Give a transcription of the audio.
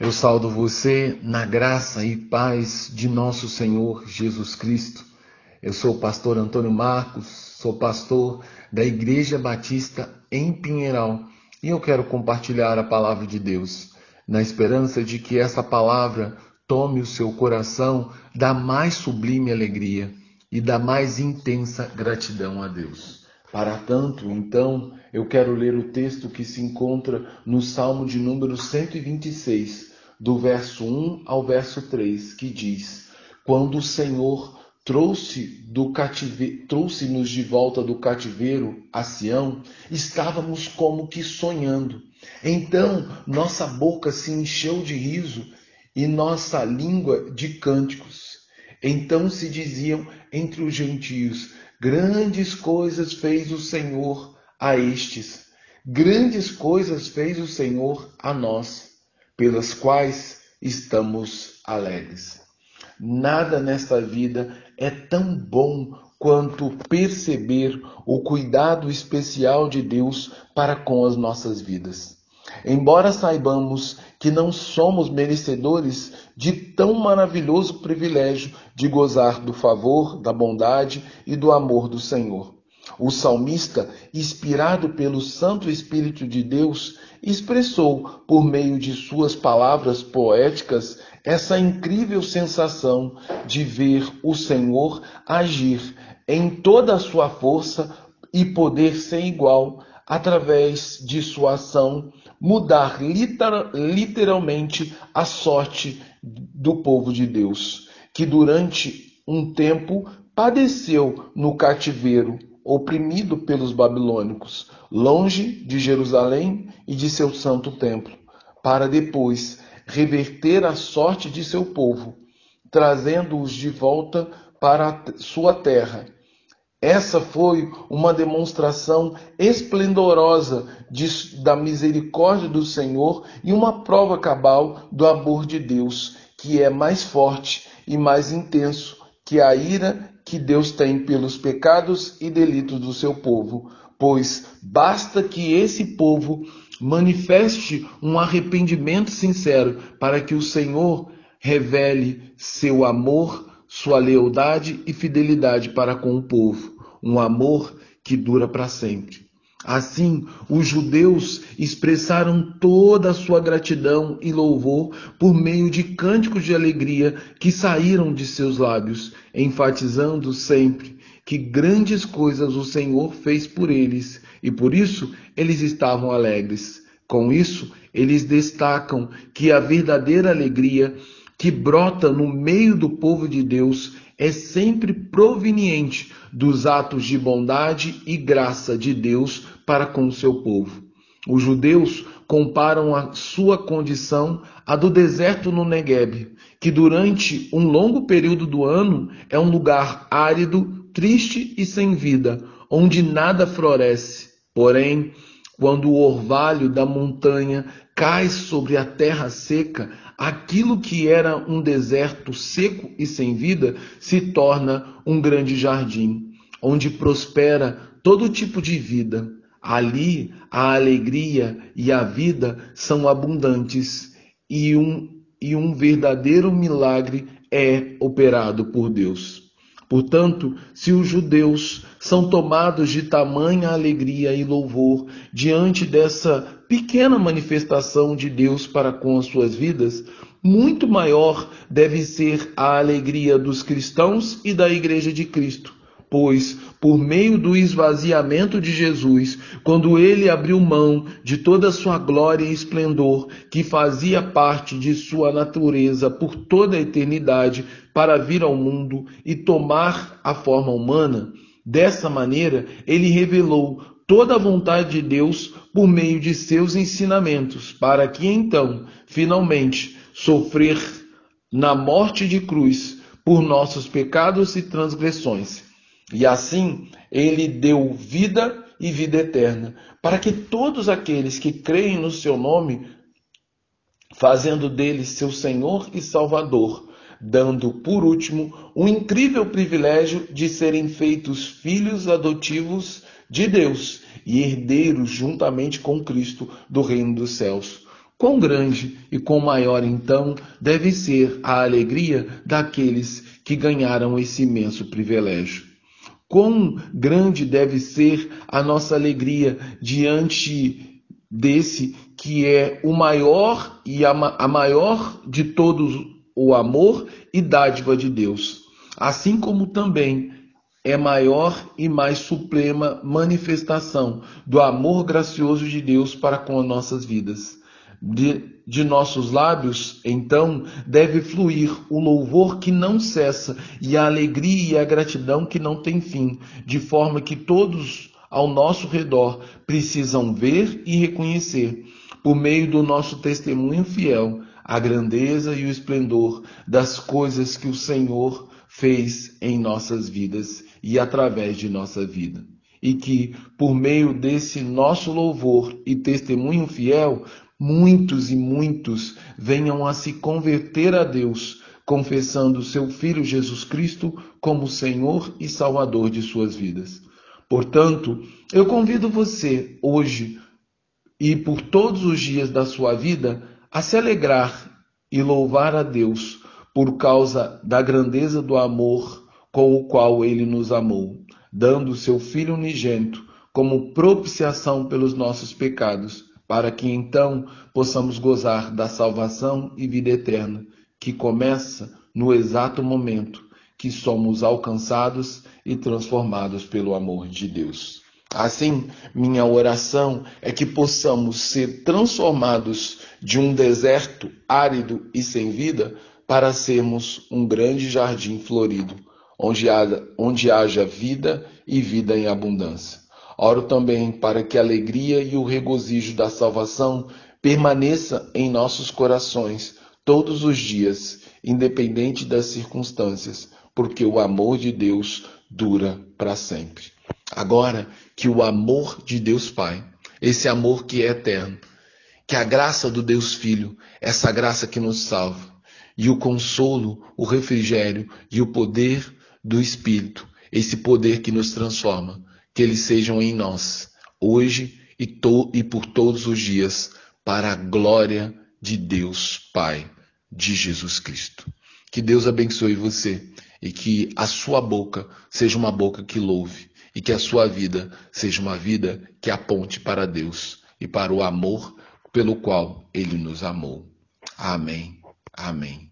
Eu saldo você na graça e paz de nosso Senhor Jesus Cristo. Eu sou o pastor Antônio Marcos, sou pastor da Igreja Batista em Pinheiral e eu quero compartilhar a palavra de Deus, na esperança de que essa palavra tome o seu coração da mais sublime alegria e da mais intensa gratidão a Deus. Para tanto, então, eu quero ler o texto que se encontra no Salmo de número 126, do verso 1 ao verso 3, que diz: Quando o Senhor trouxe do cative... trouxe-nos de volta do cativeiro a Sião, estávamos como que sonhando. Então nossa boca se encheu de riso e nossa língua de cânticos. Então se diziam entre os gentios: Grandes coisas fez o Senhor a estes, grandes coisas fez o Senhor a nós, pelas quais estamos alegres. Nada nesta vida é tão bom quanto perceber o cuidado especial de Deus para com as nossas vidas. Embora saibamos que não somos merecedores de tão maravilhoso privilégio de gozar do favor, da bondade e do amor do Senhor. O salmista, inspirado pelo Santo Espírito de Deus, expressou, por meio de suas palavras poéticas, essa incrível sensação de ver o Senhor agir em toda a sua força e poder sem igual através de sua ação mudar literalmente a sorte do povo de Deus, que durante um tempo padeceu no cativeiro, oprimido pelos babilônicos, longe de Jerusalém e de seu santo templo, para depois reverter a sorte de seu povo, trazendo-os de volta para sua terra essa foi uma demonstração esplendorosa de, da misericórdia do Senhor e uma prova cabal do amor de Deus, que é mais forte e mais intenso que a ira que Deus tem pelos pecados e delitos do seu povo, pois basta que esse povo manifeste um arrependimento sincero para que o Senhor revele seu amor sua lealdade e fidelidade para com o povo, um amor que dura para sempre. Assim, os judeus expressaram toda a sua gratidão e louvor por meio de cânticos de alegria que saíram de seus lábios, enfatizando sempre que grandes coisas o Senhor fez por eles e por isso eles estavam alegres. Com isso, eles destacam que a verdadeira alegria que brota no meio do povo de Deus é sempre proveniente dos atos de bondade e graça de Deus para com o seu povo. Os judeus comparam a sua condição à do deserto no Negueb, que durante um longo período do ano é um lugar árido, triste e sem vida, onde nada floresce. Porém, quando o orvalho da montanha cai sobre a terra seca, aquilo que era um deserto seco e sem vida se torna um grande jardim, onde prospera todo tipo de vida. Ali a alegria e a vida são abundantes e um, e um verdadeiro milagre é operado por Deus. Portanto, se os judeus são tomados de tamanha alegria e louvor diante dessa pequena manifestação de Deus para com as suas vidas, muito maior deve ser a alegria dos cristãos e da Igreja de Cristo pois, por meio do esvaziamento de Jesus, quando ele abriu mão de toda a sua glória e esplendor, que fazia parte de sua natureza por toda a eternidade, para vir ao mundo e tomar a forma humana, dessa maneira ele revelou toda a vontade de Deus por meio de seus ensinamentos, para que então, finalmente, sofrer na morte de cruz por nossos pecados e transgressões. E assim ele deu vida e vida eterna, para que todos aqueles que creem no seu nome, fazendo dele seu Senhor e Salvador, dando por último o um incrível privilégio de serem feitos filhos adotivos de Deus e herdeiros juntamente com Cristo do reino dos céus. Quão grande e quão maior então deve ser a alegria daqueles que ganharam esse imenso privilégio. Quão grande deve ser a nossa alegria diante desse que é o maior e a, a maior de todos o amor e dádiva de Deus, assim como também é maior e mais suprema manifestação do amor gracioso de Deus para com as nossas vidas. De, de, nossos lábios, então, deve fluir o louvor que não cessa e a alegria e a gratidão que não tem fim, de forma que todos ao nosso redor precisam ver e reconhecer, por meio do nosso testemunho fiel, a grandeza e o esplendor das coisas que o Senhor fez em nossas vidas e através de nossa vida. E que, por meio desse nosso louvor e testemunho fiel, muitos e muitos venham a se converter a Deus, confessando seu Filho Jesus Cristo como Senhor e Salvador de suas vidas. Portanto, eu convido você hoje e por todos os dias da sua vida a se alegrar e louvar a Deus por causa da grandeza do amor com o qual ele nos amou, dando seu Filho unigênito como propiciação pelos nossos pecados para que então possamos gozar da salvação e vida eterna, que começa no exato momento que somos alcançados e transformados pelo amor de Deus. Assim, minha oração é que possamos ser transformados de um deserto árido e sem vida para sermos um grande jardim florido, onde haja, onde haja vida e vida em abundância. Oro também para que a alegria e o regozijo da salvação permaneça em nossos corações todos os dias, independente das circunstâncias, porque o amor de Deus dura para sempre. Agora que o amor de Deus Pai, esse amor que é eterno, que a graça do Deus Filho, essa graça que nos salva, e o consolo, o refrigério e o poder do Espírito, esse poder que nos transforma, que eles sejam em nós, hoje e, to e por todos os dias, para a glória de Deus Pai, de Jesus Cristo. Que Deus abençoe você e que a sua boca seja uma boca que louve e que a sua vida seja uma vida que aponte para Deus e para o amor pelo qual ele nos amou. Amém. Amém.